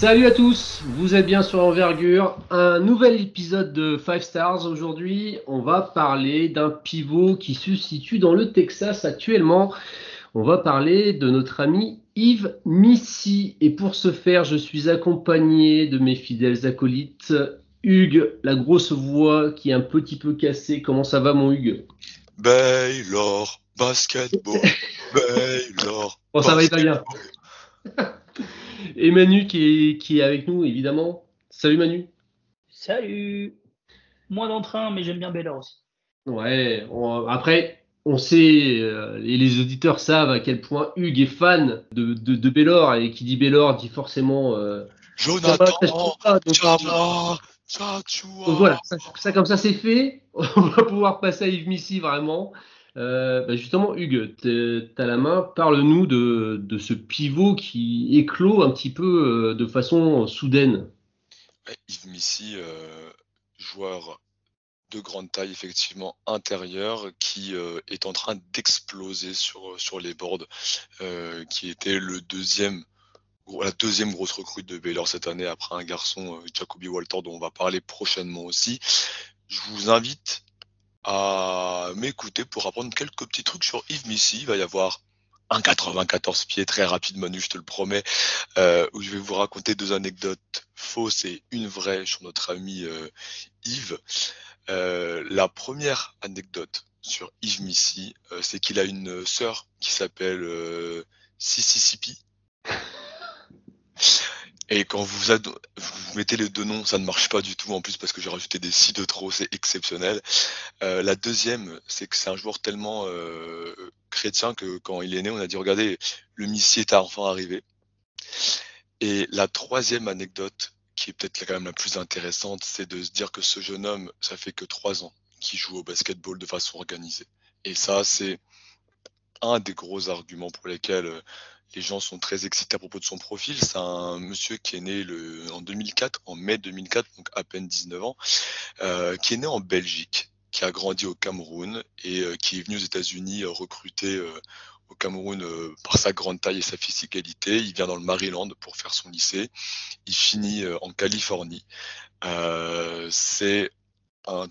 Salut à tous, vous êtes bien sur Envergure. Un nouvel épisode de 5 Stars. Aujourd'hui, on va parler d'un pivot qui se situe dans le Texas actuellement. On va parler de notre ami Yves Missy. Et pour ce faire, je suis accompagné de mes fidèles acolytes. Hugues, la grosse voix qui est un petit peu cassée. Comment ça va, mon Hugues? Baylor, basketball, Baylor. Bon, ça va pas bien. Et Manu qui est, qui est avec nous, évidemment. Salut Manu. Salut. Moins d'entrain, mais j'aime bien Baylor aussi. Ouais, après, on sait, euh, et les auditeurs savent à quel point Hugues est fan de, de, de Baylor, et qui dit Baylor dit forcément. Euh, Jonathan, voilà, ça, ça, comme ça c'est fait. On va pouvoir passer à Yves Missy vraiment. Euh, bah, justement, Hugues, tu as la main. Parle-nous de, ce pivot qui éclot un petit peu euh, de façon soudaine. Yves Missy, euh, joueur de grande taille, effectivement intérieur, qui est en train d'exploser sur, sur les boards, qui était la deuxième grosse recrue de Baylor cette année après un garçon, Jacoby Walter, dont on va parler prochainement aussi. Je vous invite à m'écouter pour apprendre quelques petits trucs sur Yves Missy. Il va y avoir un 94 pieds très rapide, Manu, je te le promets, euh, où je vais vous raconter deux anecdotes fausses et une vraie sur notre ami euh, Yves. Euh, la première anecdote sur Yves Missy, c'est qu'il a une sœur qui s'appelle Sississippi. Et quand vous, vous, mettez les deux noms, ça ne marche pas du tout en plus parce que j'ai rajouté des si de trop, c'est exceptionnel. Euh, la deuxième, c'est que c'est un joueur tellement euh, chrétien que quand il est né, on a dit regardez, le Messie est enfin arrivé. Et la troisième anecdote, qui est peut-être quand même la plus intéressante, c'est de se dire que ce jeune homme, ça fait que trois ans qu'il joue au basketball de façon organisée. Et ça, c'est un des gros arguments pour lesquels euh, les gens sont très excités à propos de son profil. C'est un monsieur qui est né en 2004, en mai 2004, donc à peine 19 ans, euh, qui est né en Belgique, qui a grandi au Cameroun et euh, qui est venu aux États-Unis recruté euh, au Cameroun euh, par sa grande taille et sa physicalité. Il vient dans le Maryland pour faire son lycée. Il finit en Californie. C'est un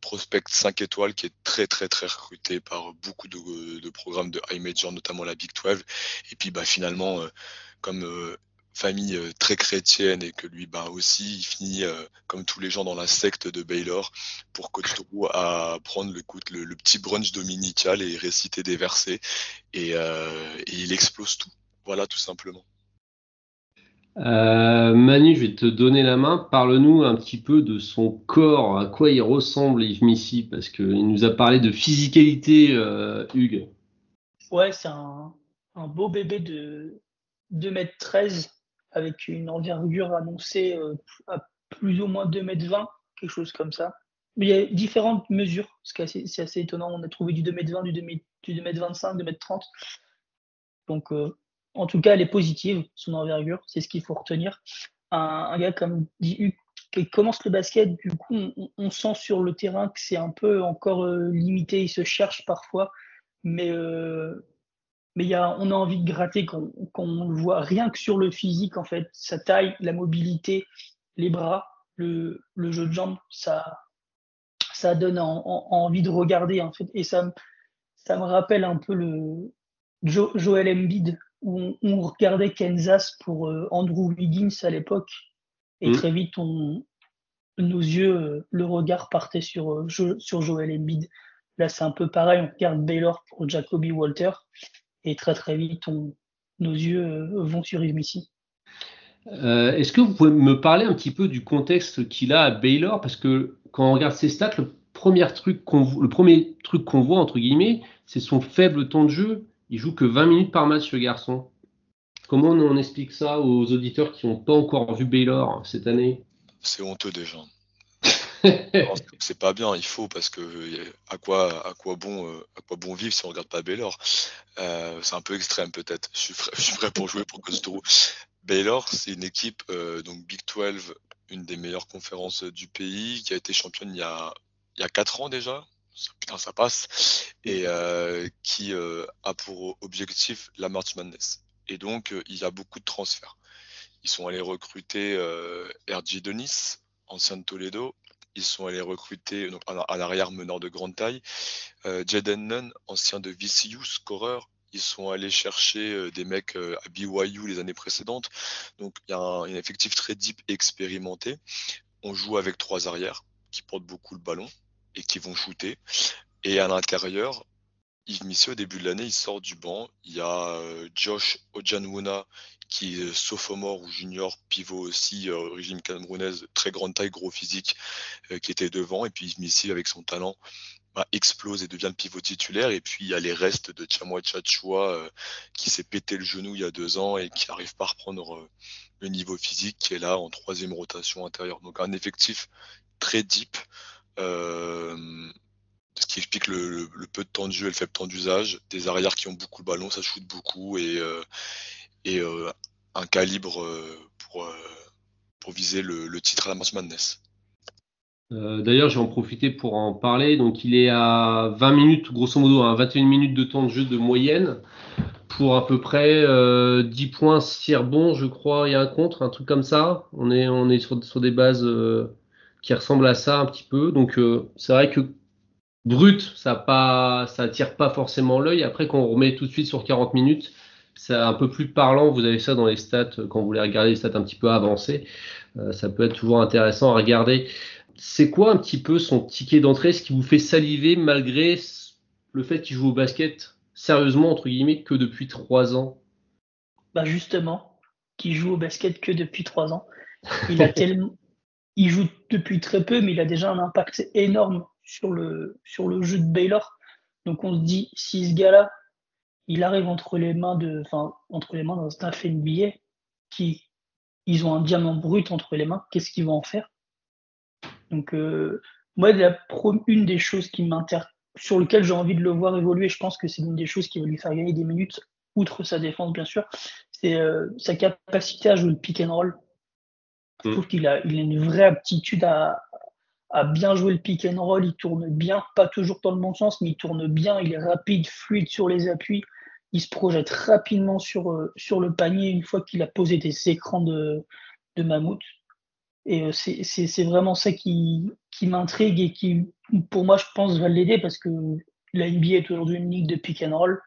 prospect 5 étoiles qui est très très très recruté par beaucoup de, programmes de high major, notamment la Big 12. Et puis bah, finalement, euh, comme euh, famille euh, très chrétienne et que lui bah, aussi il finit comme tous les gens dans la secte de Baylor pour Drew à prendre le, le, le, petit brunch dominical et réciter des versets et, et il explose tout. Voilà tout simplement. Euh, Manu, je vais te donner la main. Parle-nous un petit peu de son corps, à quoi il ressemble Yves Missy, parce qu'il nous a parlé de physicalité, euh, Hugues. Ouais, c'est un, beau bébé de 2m13 avec une envergure annoncée euh, à plus ou moins 2m20, quelque chose comme ça. Mais il y a différentes mesures, c'est assez, assez, étonnant. On a trouvé du 2m20, du 2m25, 2m30. Donc, en tout cas, elle est positive, son envergure, c'est ce qu'il faut retenir. Un, gars comme dit qui commence le basket, du coup, on, sent sur le terrain que c'est un peu encore euh, limité, il se cherche parfois, mais, euh, mais y a, on a envie de gratter quand, on le voit rien que sur le physique, en fait, sa taille, la mobilité, les bras, le, le jeu de jambes, ça, ça donne envie de regarder, en fait, et ça, ça me rappelle un peu le Joel Embiid on, regardait Kansas pour euh, Andrew Wiggins à l'époque, et mm. très vite, on, nos yeux, euh, le regard partait sur, euh, sur Joel Embiid. Là, c'est un peu pareil, on regarde Baylor pour Jacoby Walter, et très très vite, on, nos yeux vont sur Yves Est-ce que vous pouvez me parler un petit peu du contexte qu'il a à Baylor? Parce que quand on regarde ses stats, le premier truc qu'on, le premier truc qu'on voit, entre guillemets, c'est son faible temps de jeu. Il joue que 20 minutes par match, ce garçon. Comment on explique ça aux auditeurs qui n'ont pas encore vu Baylor cette année? C'est honteux déjà. c'est pas bien, il faut parce que à quoi à quoi bon euh, à quoi bon vivre si on regarde pas Baylor? Euh, C'est un peu extrême peut-être. Je suis, prêt, pour jouer pour Costro. Baylor, c'est une équipe, donc Big 12, une des meilleures conférences du pays, qui a été championne il y a, il y a 4 ans déjà. Putain, ça passe. Et qui a pour objectif la March Madness. Et donc, il y a beaucoup de transferts. Ils sont allés recruter RJ Denis, ancien de Toledo. Ils sont allés recruter à l'arrière meneur de grande taille. Jaden Nunn, ancien de VCU, scoreur. Ils sont allés chercher des mecs à BYU les années précédentes. Donc il y a un, effectif très deep et expérimenté. On joue avec trois arrières qui portent beaucoup le ballon et qui vont shooter. Et à l'intérieur, Yves Missy, au début de l'année, il sort du banc. Il y a Josh Ojanwuna, qui est sophomore ou junior, pivot aussi, origine camerounaise, très grande taille, gros physique, qui était devant. Et puis Yves Missy, avec son talent, bah, explose et devient pivot titulaire. Et puis il y a les restes de Chamwa Chachua euh, qui s'est pété le genou il y a deux ans et qui n'arrive pas à reprendre euh, le niveau physique, qui est là en troisième rotation intérieure. Donc un effectif très deep. Euh, ce qui explique le, peu de temps de jeu et le faible temps d'usage, des arrières qui ont beaucoup le ballon, ça shoot beaucoup et, et un calibre pour, pour viser le, titre à la March Madness. Euh, d'ailleurs, j'ai en profité pour en parler. Donc, il est à 20 minutes, grosso modo, à 21 minutes de temps de jeu de moyenne pour à peu près 10 euh, points, 6 rebonds, je crois, a un contre, un truc comme ça. On est, sur, des bases euh, qui ressemblent à ça un petit peu. Donc, c'est vrai que brut, ça pas, ça attire pas forcément l'œil. Après, quand on remet tout de suite sur 40 minutes, c'est un peu plus parlant. Vous avez ça dans les stats quand vous voulez regarder les stats un petit peu avancées. ça peut être toujours intéressant à regarder c'est quoi un petit peu son ticket d'entrée, ce qui vous fait saliver malgré le fait qu'il joue au basket sérieusement, entre guillemets, que depuis trois ans? Bah justement, qu'il joue au basket que depuis trois ans. Il, a tellement... il joue depuis très peu, mais il a déjà un impact énorme sur le, sur le jeu de Baylor. Donc on se dit, si ce gars-là, il arrive entre les mains de, enfin, entre les mains d'un staff NBA, qui, ils ont un diamant brut entre les mains, qu'est-ce qu'ils vont en faire? Donc, euh, moi, la une des choses qui m'intéresse, sur lequel j'ai envie de le voir évoluer, je pense que c'est une des choses qui va lui faire gagner des minutes, outre sa défense, bien sûr, c'est euh, sa capacité à jouer le pick and roll. Je mm. trouve qu'il a, il a une vraie aptitude à, à bien jouer le pick and roll. Il tourne bien, pas toujours dans le bon sens, mais il tourne bien. Il est rapide, fluide sur les appuis. Il se projette rapidement sur, euh, sur le panier une fois qu'il a posé des écrans de, de mammouth. Et euh, c'est vraiment ça qui, qui m'intrigue et qui, pour moi, je pense, va l'aider parce que la NBA est aujourd'hui une ligue de pick and roll.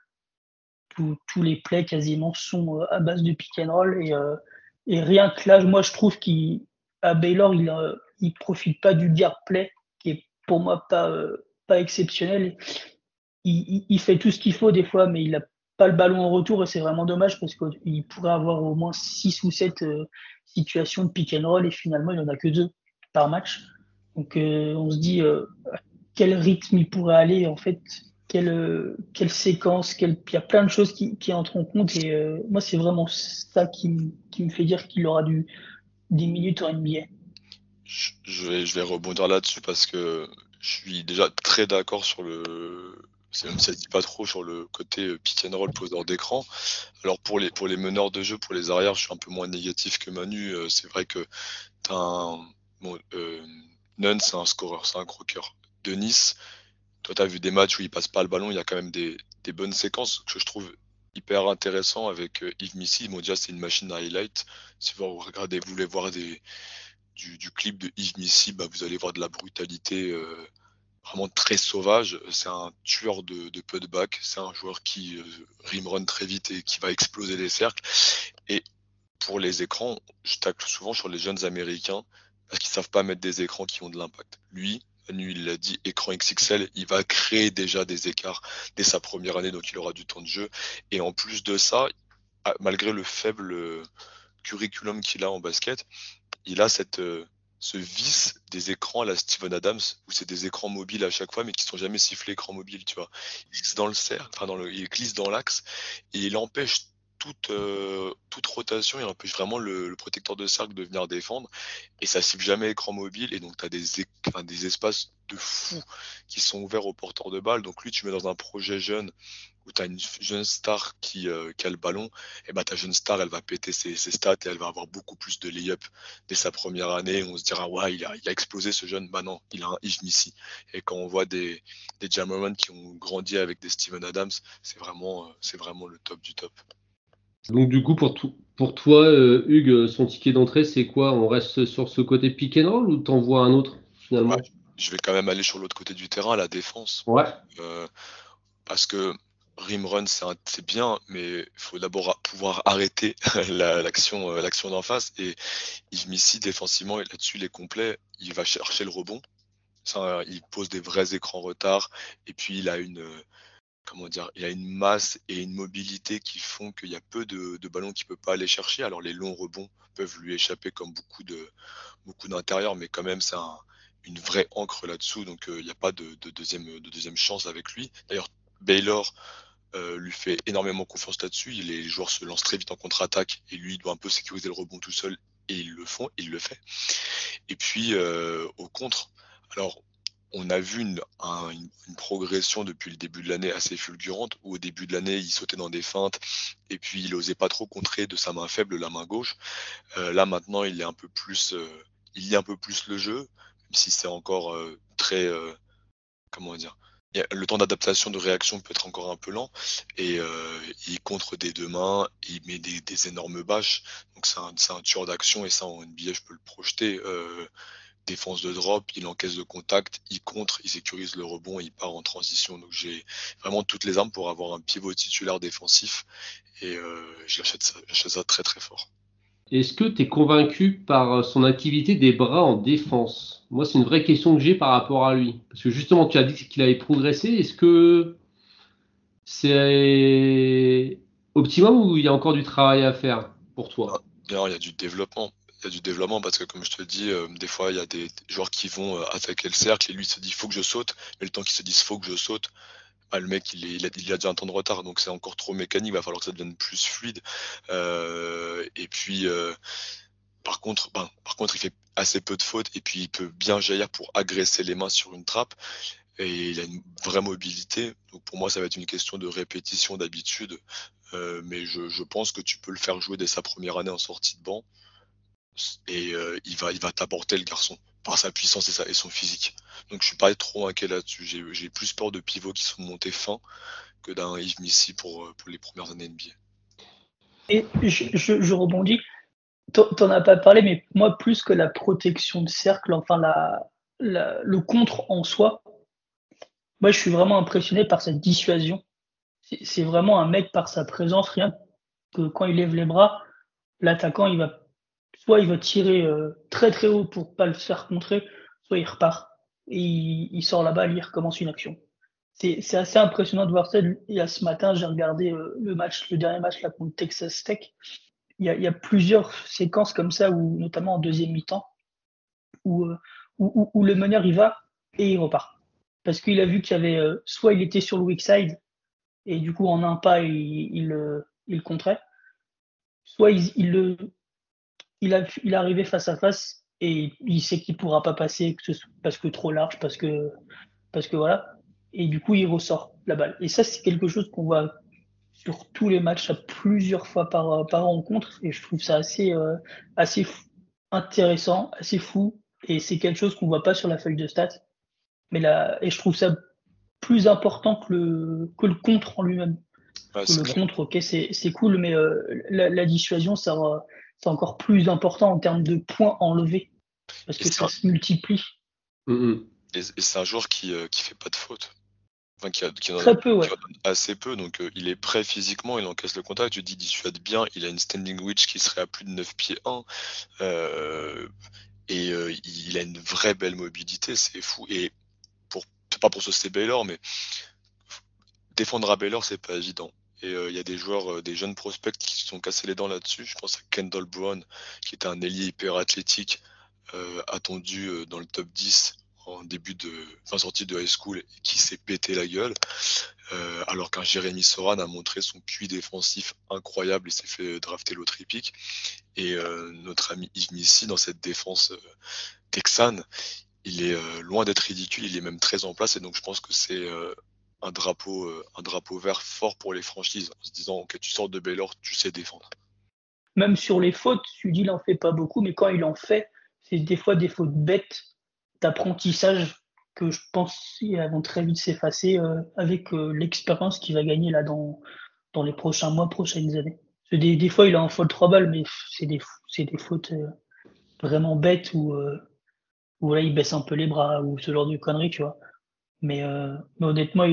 tous les plays quasiment sont euh, à base de pick and roll. Et, et rien que là, moi, je trouve qu'à Baylor, il ne profite pas du guard play, qui est pour moi pas, pas exceptionnel. Il, il, fait tout ce qu'il faut des fois, mais il n'a pas le ballon en retour et c'est vraiment dommage parce qu'il pourrait avoir au moins 6 ou 7 situation de pick and roll et finalement il n'y en a que deux par match. Donc euh, on se dit euh, quel rythme il pourrait aller en fait, quelle, euh, quelle séquence, il y a plein de choses qui, qui entrent en compte et moi c'est vraiment ça qui, qui, me fait dire qu'il aura du, des minutes en NBA. Je vais, rebondir là-dessus parce que je suis déjà très d'accord sur le, c'est même ça dit pas trop sur le côté euh, pick and roll poseur d'écran. Alors pour les pour les meneurs de jeu, pour les arrières, je suis un peu moins négatif que Manu. Euh, c'est vrai que t'as un bon, euh, Nunn, c'est un scoreur, c'est un croqueur. Denis, toi tu as vu des matchs où il passe pas le ballon, il y a quand même des, des bonnes séquences que je trouve hyper intéressant avec euh, Yves Missy. Bon déjà c'est une machine à highlight. Si vous regardez, vous voulez voir des du, clip de Yves Missy, bah, vous allez voir de la brutalité. Euh, vraiment très sauvage. C'est un tueur de, de putback. C'est un joueur qui euh, rimrun très vite et qui va exploser les cercles. Et pour les écrans, je tacle souvent sur les jeunes américains parce qu'ils savent pas mettre des écrans qui ont de l'impact. Lui, Manu, il l'a dit, écran XXL, il va créer déjà des écarts dès sa première année, donc il aura du temps de jeu. Et en plus de ça, malgré le faible euh, curriculum qu'il a en basket, il a cette, euh, ce vice des écrans à la Steven Adams, où c'est des écrans mobiles à chaque fois, mais qui sont jamais sifflés écran mobile, tu vois. Il glisse dans le cercle, enfin dans le, il glisse dans l'axe, et il empêche toute, euh, toute rotation, il empêche vraiment le, protecteur de cercle de venir défendre, et ça siffle jamais écran mobile, et donc tu as des, des espaces de fou qui sont ouverts aux porteurs de balles. Donc lui, tu mets dans un projet jeune où tu as une jeune star qui, euh, qui, a le ballon, et bah ta jeune star, elle va péter ses, ses, stats et elle va avoir beaucoup plus de lay-up dès sa première année. On se dira, ouais, il a, il a explosé ce jeune. Bah non, il a un ici. Et quand on voit des, des Jamoran qui ont grandi avec des Steven Adams, c'est vraiment, euh, c'est vraiment le top du top. Donc du coup, pour, tout, pour toi, euh, Hugues, son ticket d'entrée, c'est quoi? On reste sur ce côté pick and roll ou t'envoies un autre finalement? Ouais, Je vais quand même aller sur l'autre côté du terrain, la défense. Ouais. Euh, parce que rim run c'est bien, mais il faut d'abord pouvoir arrêter l'action la, l'action d'en face. Et Yves Missy, défensivement, là-dessus, il est complet. Il va chercher le rebond. Ça, il pose des vrais écrans retard. Et puis, il a une comment dire, il a une masse et une mobilité qui font qu'il y a peu de, ballons qu'il peut pas aller chercher. Alors les longs rebonds peuvent lui échapper comme beaucoup de beaucoup d'intérieur, mais quand même c'est un, une vraie encre là-dessous, donc euh, il n'y a pas de, de, deuxième de deuxième chance avec lui. D'ailleurs Baylor euh, lui fait énormément confiance là-dessus. Les joueurs se lancent très vite en contre-attaque et lui doit un peu sécuriser le rebond tout seul et ils le font, il le fait. Et puis euh, au contre, alors on a vu une, progression depuis le début de l'année assez fulgurante, où au début de l'année, il sautait dans des feintes, et puis il osait pas trop contrer de sa main faible la main gauche. Euh, là maintenant, il est un peu plus, il lit un peu plus le jeu, même si c'est encore très, comment dire, le temps d'adaptation de réaction peut être encore un peu lent, et euh, il contre des deux mains, il met des, énormes bâches, donc c'est un, tueur d'action, et ça en NBA je peux le projeter défense de drop, il encaisse de contact, il contre, il sécurise le rebond et il part en transition. Donc j'ai vraiment toutes les armes pour avoir un pivot titulaire défensif et euh, j'achète ça très très fort. Est-ce que tu es convaincu par son activité des bras en défense? Moi, c'est une vraie question que j'ai par rapport à lui. Parce que justement, tu as dit qu'il avait progressé. Est-ce que c'est optimum ou il y a encore du travail à faire pour toi? Non, il y a du développement il y a du développement parce que comme je te dis, euh, des fois il y a des joueurs qui vont euh, attaquer le cercle et lui se dit faut que je saute, mais le temps qu'il se dise faut que je saute, bah, le mec il, est, a, il, a, déjà un temps de retard donc c'est encore trop mécanique, il va falloir que ça devienne plus fluide. Euh, et puis euh, par contre, ben, par contre il fait assez peu de fautes et puis il peut bien jaillir pour agresser les mains sur une trappe et il a une vraie mobilité. Donc pour moi, ça va être une question de répétition d'habitude. Euh, mais je, pense que tu peux le faire jouer dès sa première année en sortie de banc et il va, il va t'apporter le garçon par sa puissance et, son physique. Donc je suis pas trop inquiet là-dessus. J'ai plus peur de pivots qui sont montés fins que d'un Yves Missy pour, euh, pour les premières années NBA. Et je, je, je rebondis. T'en as pas parlé, mais moi, plus que la protection de cercle, enfin le contre en soi, moi, je suis vraiment impressionné par cette dissuasion. C'est vraiment un mec par sa présence, rien que quand il lève les bras, l'attaquant, il va soit il va tirer euh, très très haut pour pas le faire contrer, soit il repart et il, il sort la balle, il recommence une action. C'est assez impressionnant de voir ça. Il y a ce matin, j'ai regardé euh, le match, le dernier match là contre Texas Tech. Il y, a, plusieurs séquences comme ça, où, notamment en deuxième mi-temps, où, euh, où, où, le meneur il va et il repart. Parce qu'il a vu qu'il y avait, soit il était sur le weak side, et du coup en un pas il, il contrait, soit il, il, le, il, a, il est arrivé face à face et il sait qu'il pourra pas passer parce que trop large, parce que, parce que voilà. Et du coup, il ressort la balle. Et ça, c'est quelque chose qu'on voit sur tous les matchs à plusieurs fois par, par rencontre. Et je trouve ça assez, euh, assez fou, intéressant, assez fou. Et c'est quelque chose qu'on voit pas sur la feuille de stats. Mais là, et je trouve ça plus important que le, que le contre en lui-même. Ouais, le contre, ok, c'est cool, mais euh, la, la, dissuasion, ça, c'est encore plus important en termes de points enlevés parce que ça se multiplie. Mm -hmm. Et, et c'est un joueur qui euh, qui fait pas de faute. Enfin, qui, a, qui en Très peu, ouais. assez peu, donc euh, il est prêt physiquement, il encaisse le contact, tu dis dissuade bien, il a une standing witch qui serait à plus de 9 pieds 1, euh, et euh, il a une vraie belle mobilité, c'est fou. Et pour pas pour saucer Baylor, mais défendre à Baylor, c'est pas évident. Et il euh, y a des joueurs, euh, des jeunes prospects qui se sont cassés les dents là-dessus. Je pense à Kendall Brown, qui était un ailier hyper athlétique, euh, attendu dans le top 10 en début de, fin sortie de high school, qui s'est pété la gueule. Alors qu'un Jérémy Soran a montré son QI défensif incroyable et s'est fait drafter l'autre épique. Et notre ami Yves Missy, dans cette défense texane, il est loin d'être ridicule, il est même très en place. Et donc je pense que c'est un drapeau, un drapeau vert fort pour les franchises, en se disant ok tu sors de Baylor, tu sais défendre. Même sur les fautes, dis il en fait pas beaucoup, mais quand il en fait, c'est des fois des fautes bêtes d'apprentissage que je pense vont très vite s'effacer avec l'expérience qu'il va gagner là dans, dans les prochains mois, prochaines années. Des, des, fois, il a en faute trois balles, mais c'est des, des fautes vraiment bêtes où, où là, il baisse un peu les bras ou ce genre de conneries, tu vois. Mais, euh, honnêtement,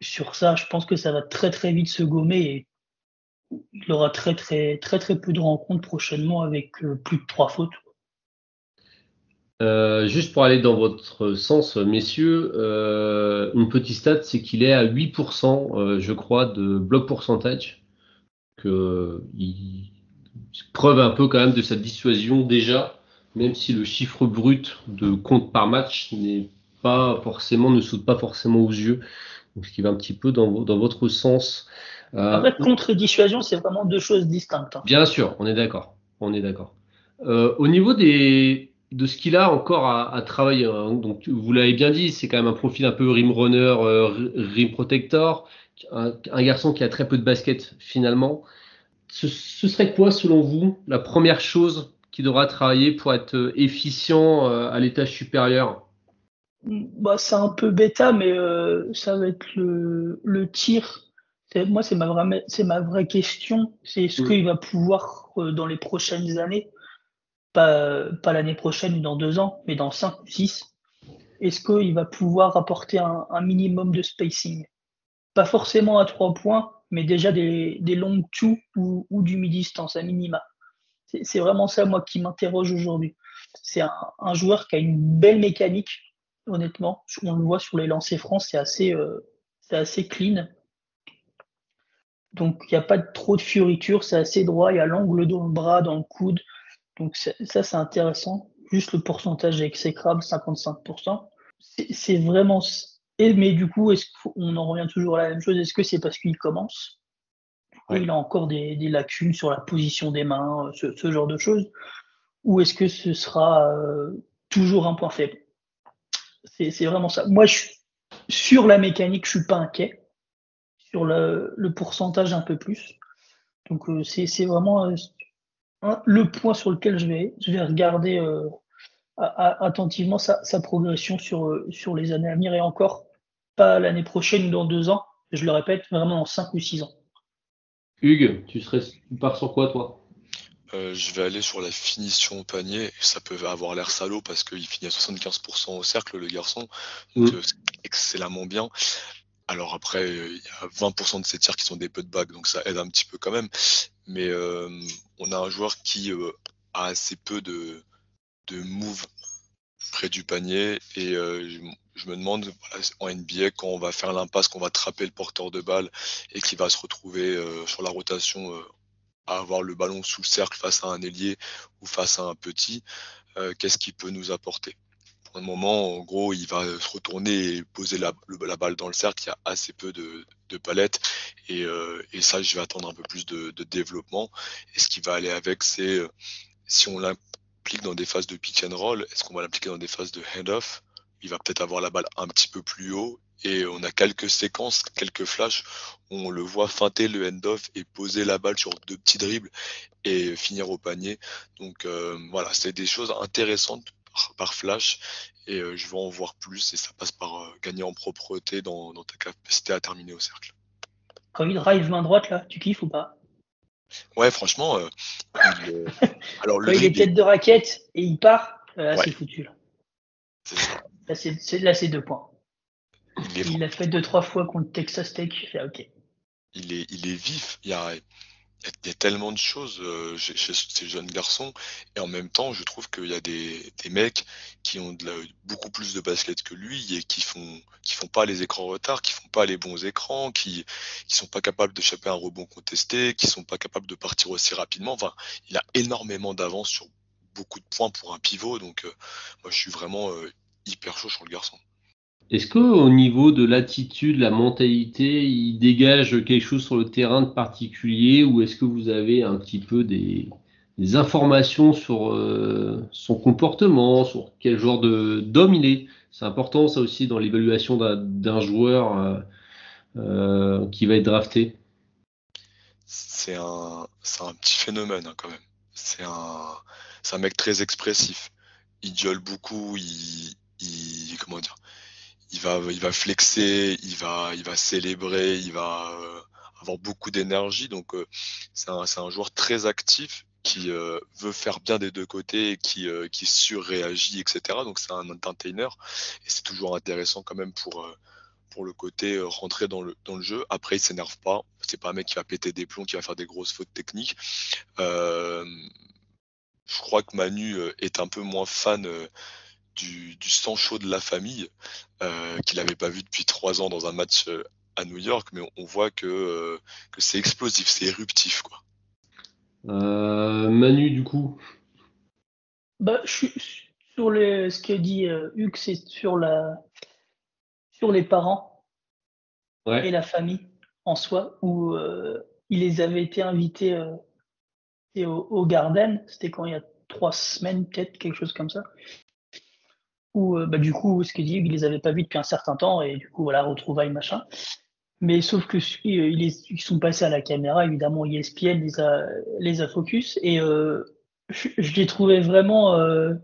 sur ça, je pense que ça va très très vite se gommer et il aura très très très très peu de rencontres prochainement avec euh, plus de trois fautes. Euh, juste pour aller dans votre sens, messieurs, une petite stat, c'est qu'il est à 8%, je crois, de bloc pourcentage. Que, il preuve un peu quand même de sa dissuasion déjà même si le chiffre brut de compte par match n'est pas forcément, ne saute pas forcément aux yeux. Donc, ce qui va un petit peu dans, dans votre sens. Euh, Après, contre et dissuasion, c'est vraiment deux choses distinctes. Hein. Bien sûr, on est d'accord. On est d'accord. Euh, au niveau des, de ce qu'il a encore à, à travailler, hein, donc vous l'avez bien dit, c'est quand même un profil un peu rim runner, euh, rim protector, un, un, garçon qui a très peu de basket finalement. Ce, ce serait quoi, selon vous, la première chose qui devra travailler pour être euh, efficient euh, à l'étage supérieur? Bah, C'est un peu bêta, mais euh, ça va être le, le tir. Moi, c'est ma, vraie, c'est ma vraie question. C'est est-ce qu'il va pouvoir, dans les prochaines années, pas, pas l'année prochaine ou dans deux ans, mais dans cinq ou six, est-ce qu'il va pouvoir apporter un, un, minimum de spacing? Pas forcément à trois points, mais déjà des, des longues two ou, ou du mi-distance à minima. C'est vraiment ça, moi, qui m'interroge aujourd'hui. C'est un, joueur qui a une belle mécanique, honnêtement. On le voit sur les lancers francs, c'est assez, euh, assez clean. Donc, il n'y a pas trop de fioritures, c'est assez droit. Il y a l'angle dans le bras, dans le coude. Donc, ça, c'est intéressant. Juste le pourcentage est exécrable, 55%. C'est vraiment. mais du coup, est-ce qu'on en revient toujours à la même chose Est-ce que c'est parce qu'il commence? Il a encore des, lacunes sur la position des mains, ce, genre de choses Ou est-ce que ce sera euh, toujours un point faible? C'est vraiment ça. Moi, sur la mécanique, je suis pas inquiet. Sur le, pourcentage, un peu plus. Donc, euh, c'est vraiment euh, le point sur lequel je vais, je vais regarder attentivement sa, progression sur, les années à venir et encore pas l'année prochaine ou dans deux ans. Je le répète, vraiment dans cinq ou six ans. Hugues, tu, pars sur quoi toi? Euh, je vais aller sur la finition au panier. Ça peut avoir l'air salaud parce qu'il finit à 75% au cercle, le garçon. Donc, mm. euh, c'est excellemment bien. Alors après, il y a 20% de ses tirs qui sont des putbacks, donc ça aide un petit peu quand même. Mais euh, on a un joueur qui a assez peu de, de moves près du panier et je me demande en NBA quand on va faire l'impasse, qu'on va trapper le porteur de balle et qui va se retrouver sur la rotation avoir le ballon sous le cercle face à un ailier ou face à un petit, euh, qu'est-ce qu'il peut nous apporter? Pour le moment, en gros, il va se retourner et poser la, balle dans le cercle. Il y a assez peu de, palettes et, ça, je vais attendre un peu plus de, développement. Et ce qui va aller avec, c'est si on l'implique dans des phases de pick and roll, est-ce qu'on va l'appliquer dans des phases de hand-off il va peut-être avoir la balle un petit peu plus haut. Et on a quelques séquences, quelques flashs où on le voit feinter le end-off et poser la balle sur deux petits dribbles et finir au panier. Donc euh, voilà, c'est des choses intéressantes par, flash et euh, je veux en voir plus et ça passe par euh, gagner en propreté dans, ta capacité à terminer au cercle. Quand il drive main droite là, tu kiffes ou pas? Ouais, franchement. il, alors, Quand il est tête de raquette et il part, c'est foutu là. Là, c'est deux points. Il, a fait deux, trois fois contre Texas Tech. OK. Il est, il est vif. Il y a, il y a tellement de choses euh, chez, ces jeunes garçons. Et en même temps, je trouve qu'il y a des, des, mecs qui ont de beaucoup plus de basket que lui et qui font, qui font pas les écrans retard, qui font pas les bons écrans, qui, qui sont pas capables de choper un rebond contesté, qui sont pas capables de partir aussi rapidement. Enfin, il a énormément d'avance sur beaucoup de points pour un pivot. Donc, euh, moi, je suis vraiment euh, hyper chaud sur le garçon. Est-ce qu'au niveau de l'attitude, la mentalité, il dégage quelque chose sur le terrain de particulier ou est-ce que vous avez un petit peu des, informations sur euh, son comportement, sur quel genre d'homme il est? C'est important ça aussi dans l'évaluation d'un joueur. qui va être drafté C'est un, petit phénomène hein, quand même. C'est un, un mec très expressif. Il gueule beaucoup, il comment dire, il va, il va flexer, il va, il va célébrer, il va euh, avoir beaucoup d'énergie. Donc euh, c'est un, un, joueur très actif qui euh, veut faire bien des deux côtés qui, qui surréagit, etc. Donc c'est un entertainer et c'est toujours intéressant quand même pour pour le côté rentrer dans le, dans le jeu. Après, il s'énerve pas. C'est pas un mec qui va péter des plombs, qui va faire des grosses fautes techniques. Euh, je crois que Manu est un peu moins fan du, sang chaud de la famille, euh, qu'il n'avait pas vu depuis trois ans dans un match euh, à New York, mais on, voit que, euh, que c'est explosif, c'est éruptif. Quoi. Manu, du coup bah, je sur les, ce qu'a dit Hugues, c'est sur, la, sur les parents et la famille en soi, où il les avait été invités au, au Garden, c'était quand il y a trois semaines, peut-être, quelque chose comme ça où euh, bah, du coup, ce qu'il dit, il les avait pas vus depuis un certain temps et du coup, voilà, retrouvailles, machin. Mais sauf que euh, ils, sont passés à la caméra, évidemment, ESPN les a, les a focus et euh, je, les trouvais vraiment euh,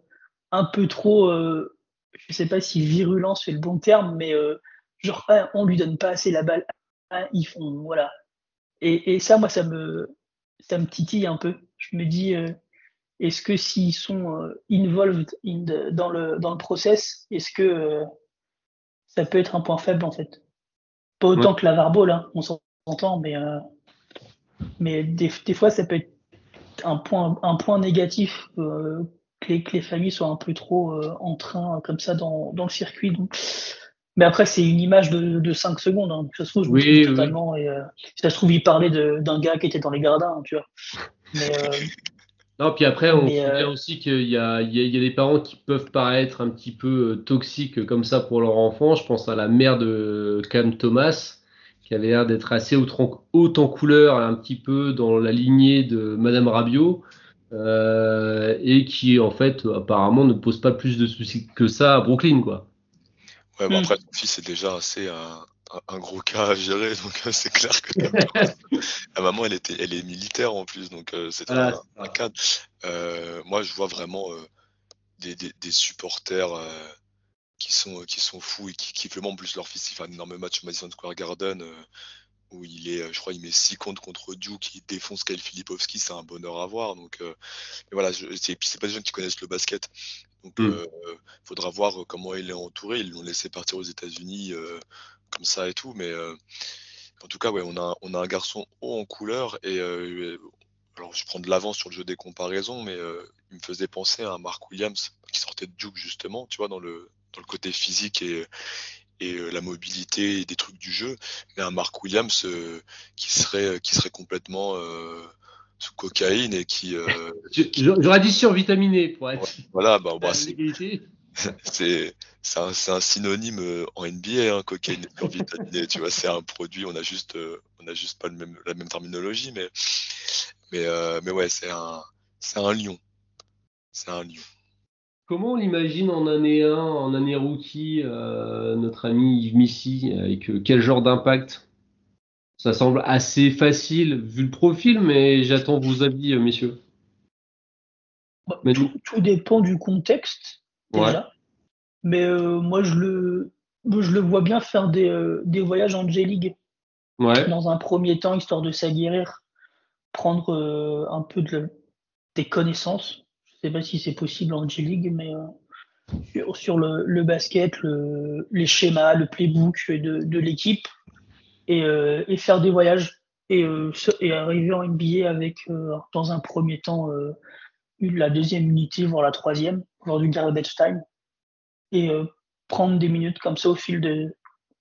un peu trop, euh, je sais pas si virulent c'est le bon terme, mais genre, ah, on lui donne pas assez la balle, ah, ils font, voilà. Et, et, ça, moi, ça me, ça me titille un peu. Je me dis, est-ce que s'ils sont euh, involved dans, le, dans le process, est-ce que euh, ça peut être un point faible en fait? Pas autant que la Varbol, hein, on s'entend, mais, euh, mais des, des, fois ça peut être un point, un point négatif que les, que, les, familles soient un peu trop en train comme ça dans, dans le circuit. Donc. Mais après, c'est une image de, de 5 secondes. Hein. Ça se trouve, je oui, totalement. Et, si ça se trouve, il parlait d'un gars qui était dans les hein, tu vois. Mais, non, puis après, on sait euh, aussi qu'il y a, il y, a, des parents qui peuvent paraître un petit peu euh, toxiques comme ça pour leur enfant. Je pense à la mère de Cam Thomas, qui avait l'air d'être assez haute en couleur, un petit peu dans la lignée de Madame Rabiot, euh, et qui en fait apparemment ne pose pas plus de soucis que ça à Brooklyn, quoi. Ouais, bon, hmm. après, son fils est déjà assez un gros cas à gérer, donc euh, c'est clair que la maman, elle était, elle est militaire en plus, donc euh, c'est un, cadre. Euh, moi, je vois vraiment des, des, supporters qui sont qui sont fous et qui kiffent vraiment en plus leur fils. Il fait un énorme match au Madison Square Garden où il est, je crois, il met 6 comptes contre Duke, qui défonce Kyle Filipovski, c'est un bonheur à voir. Donc, voilà, c'est, c'est pas des gens qui connaissent le basket. Donc, il hmm. faudra voir comment il est entouré. Ils l'ont laissé partir aux États-Unis comme ça et tout. Mais euh, en tout cas, ouais, on a, on a un garçon haut en couleur et euh, alors je prends de l'avance sur le jeu des comparaisons, mais euh, il me faisait penser à un Mark Williams qui sortait de Duke justement, tu vois, dans le, dans le côté physique et, et la mobilité et des trucs du jeu, mais un Mark Williams qui serait qui serait complètement sous cocaïne et qui. J'aurais dit survitaminé pour être. voilà, bah, bah c'est c'est un, un, synonyme euh, en NBA, hein, cocaïne et tu vois, c'est un produit, on a juste, euh, on a juste pas le même, la même terminologie, mais, mais, euh, mais ouais, c'est un, un lion. C'est un lion. Comment on l'imagine en année 1, en année rookie, notre ami Yves Missy, avec quel genre d'impact? Ça semble assez facile vu le profil, mais j'attends vos avis, messieurs. Bah, tout, dépend du contexte mais euh, moi, je le, je le vois bien faire des, euh, des voyages en J-League. Dans un premier temps, histoire de s'aguerrir, prendre euh, un peu de, des connaissances. Je ne sais pas si c'est possible en J-League, mais sur, le, le, basket, le, les schémas, le playbook de, de l'équipe, et, et, faire des voyages. Et, et arriver en NBA avec, dans un premier temps, la deuxième unité, voire la troisième, lors du garbage time, et euh, prendre des minutes comme ça au fil de.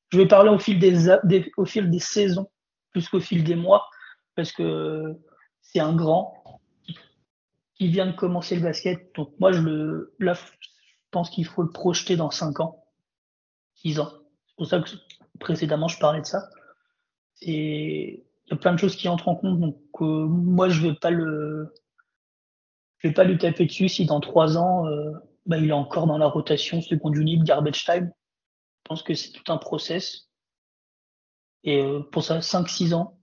Je vais parler au fil des, au fil des saisons plus qu'au fil des mois, parce que c'est un grand qui vient de commencer le basket. Donc moi, je le, là, je pense qu'il faut le projeter dans 5 ans, 6 ans. C'est pour ça que précédemment, je parlais de ça. Il y a plein de choses qui entrent en compte. Donc euh, moi, je vais pas le, je vais pas lui taper dessus si dans trois ans, euh, bah, il est encore dans la rotation seconde unit, garbage time. Je pense que c'est tout un process. Et euh, pour ça, 5-6 ans.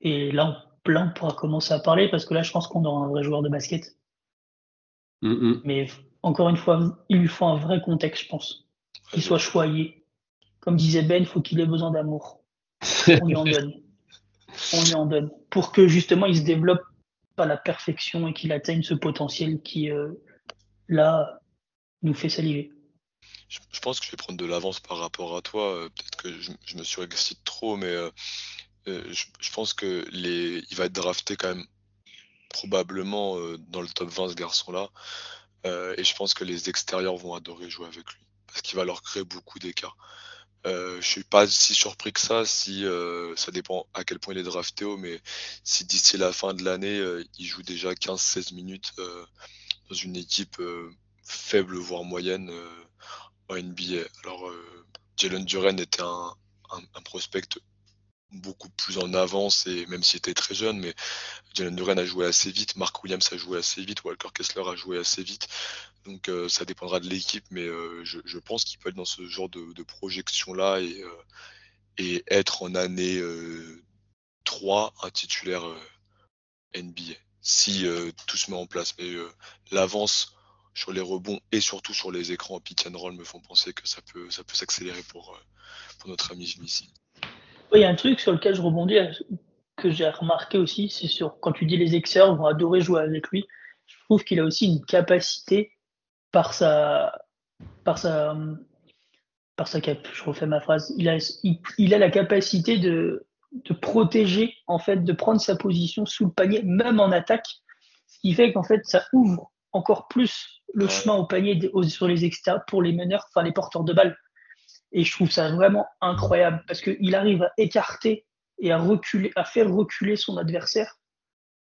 Et là on, là, on pourra commencer à parler parce que là, je pense qu'on aura un vrai joueur de basket. Mm, mm. Mais encore une fois, il lui faut un vrai contexte, je pense. Qu'il soit choyé. Comme disait Ben, il faut qu'il ait besoin d'amour. On lui en donne. On lui en donne. Pour que justement il se développe à la perfection et qu'il atteigne ce potentiel qui, euh, là, nous fait saliver. Je, pense que je vais prendre de l'avance par rapport à toi. Euh, Peut-être que je, me surexcite trop, mais euh, je, pense que les, il va être drafté quand même probablement dans le top 20 ce garçon-là. Et je pense que les extérieurs vont adorer jouer avec lui parce qu'il va leur créer beaucoup d'écart. Euh, je suis pas si surpris que ça si euh, ça dépend à quel point il est drafté mais si d'ici la fin de l'année euh, il joue déjà 15-16 minutes euh, dans une équipe faible voire moyenne en NBA. Alors Jalen Duren était un prospect beaucoup plus en avance et même s'il était très jeune, mais Jalen Duren a joué assez vite, Mark Williams a joué assez vite, Walker Kessler a joué assez vite. Donc euh, ça dépendra de l'équipe, mais euh, je, pense qu'il peut être dans ce genre de, projection-là et, euh, et être en année euh, 3 un titulaire NBA. Si tout se met en place. Mais l'avance sur les rebonds et surtout sur les écrans en pick and roll me font penser que ça peut, ça peut s'accélérer pour, pour notre ami Vinicius. Oui, il y a un truc sur lequel je rebondis, que j'ai remarqué aussi, c'est sur quand tu dis les extérieurs vont adorer jouer avec lui. Je trouve qu'il a aussi une capacité par sa, par sa, par sa cap. Je refais ma phrase. Il a, il, il a la capacité de, de protéger, en fait, de prendre sa position sous le panier, même en attaque, ce qui fait qu'en fait, ça ouvre encore plus le Ouais. chemin au panier aux- sur les extérieurs pour les meneurs, enfin les porteurs de balles. Et je trouve ça vraiment incroyable parce qu'il arrive à écarter et à reculer, à faire reculer son adversaire.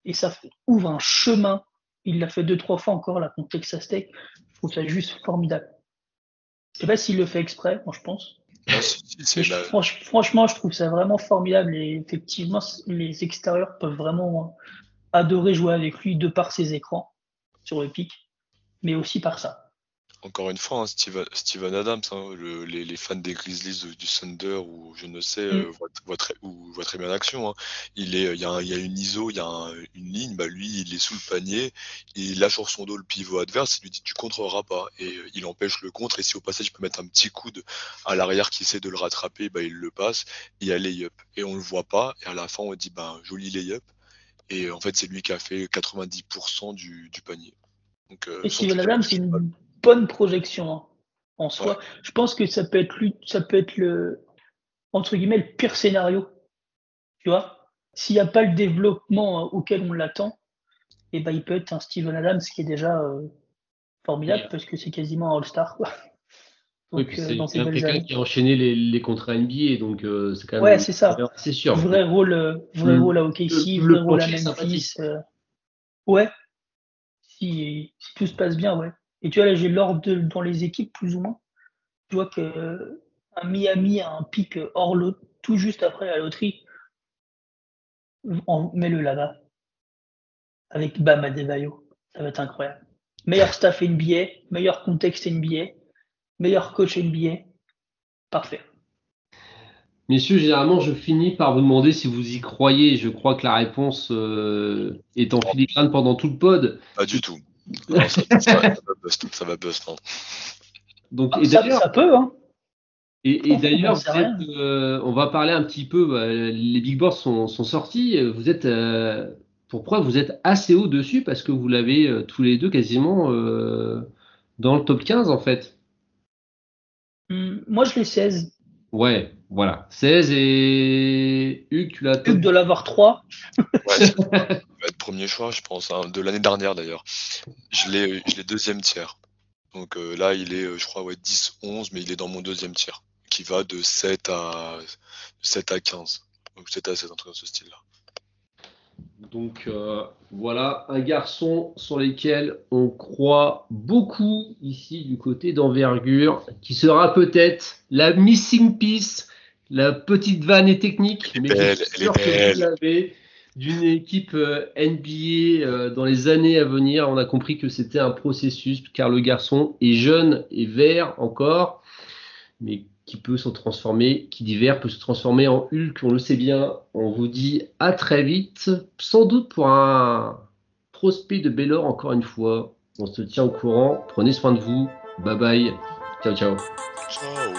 Et ça ouvre un chemin. Il l'a fait deux, trois fois encore là contre Texas Tech. Je trouve ça juste formidable. Je sais pas s'il le fait exprès, moi je pense. Franch- franchement, je trouve ça vraiment formidable et effectivement, les extérieurs peuvent vraiment adorer jouer avec lui de par ses écrans sur le pic, mais aussi par ça. Encore une fois, hein, Steven, Steven Adams, hein, le- les, les fans des Grizzlies ou du Thunder ou je ne sais, Mm. euh, voient, voient très, ou voient très bien l'action. hein. Il est, il y a, un- il y a une ISO, il y a un- une ligne, bah lui, il est sous le panier, il lâche sur son dos le pivot adverse, il lui dit tu contreras pas et euh, il empêche le contre et si au passage il peut mettre un petit coude à l'arrière qui essaie de le rattraper, bah il le passe et il y a lay-up et on le voit pas et à la fin on dit bah joli lay-up et en fait c'est lui qui a fait 90% du, du panier. Donc, euh, Et Steven Adams, c'est une bonne projection hein, en soi. Je pense que ça peut être ça peut être le entre guillemets le pire scénario. Tu vois, s'il n'y a pas le développement euh, auquel on l'attend, et ben il peut être un Steven Adams qui est déjà euh, formidable Ouais. parce que c'est quasiment un All-Star. Oui, puis euh, c'est quelqu'un qui a enchaîné les, les contrats NBA, donc euh, c'est quand même. Ouais, c'est ça. C'est sûr. Vrai rôle, vrai Le- rôle à OKC, le- vrai le rôle à Memphis. ouais. Si, si tout se passe bien, ouais. Et tu vois, là, j'ai l'ordre de- dans les équipes, plus ou moins. Je vois que euh, un Miami a un pic hors lot, tout juste après la loterie. On met le là-bas. Avec Bam Adebayo. Ça va être incroyable. Meilleur staff NBA, meilleur contexte NBA, meilleur coach NBA. Parfait. Messieurs, généralement, je finis par vous demander si vous y croyez. Je crois que la réponse euh, est en filigrane pendant tout le pod. Pas du tout. Non, ça, ça- ça va bust, ça va bust, hein. Donc, Ah, et ça, d'ailleurs, ça peut, hein. et, d'ailleurs, euh, on va parler un petit peu. bah, les big boards sont, sont sortis. Vous êtes, euh, pour preuve, vous êtes assez haut dessus? Parce que vous l'avez euh, tous les deux quasiment euh, dans le top 15 en fait. Hum, moi, je l'ai 16. Ouais, voilà. 16 et Hugues, tu l'as Hugues de l'avoir 3. Ouais, ça va être premier choix, je pense, hein, de l'année dernière d'ailleurs. Je l'ai, je l'ai deuxième tiers. Donc euh, là, il est, euh, je crois, ouais, 10, 11, mais il est dans mon deuxième tiers, qui va de 7 à, de 7 à 15. Donc 7 à 7, un truc dans ce style-là. Donc euh, voilà, un garçon sur lequel on croit beaucoup ici du côté d'envergure, qui sera peut-être la missing piece, la petite vanne et technique, Elle est mais belle, je suis est sûr que vous l'avez d'une équipe euh, NBA euh, dans les années à venir. On a compris que c'était un processus, car le garçon est jeune et vert encore, mais qui peut se transformer, qui divers peut se transformer en Hulk, on le sait bien. On vous dit à très vite, sans doute pour un prospect de Bellor encore une fois. On se tient au courant, prenez soin de vous, bye bye, ciao ciao. Ciao.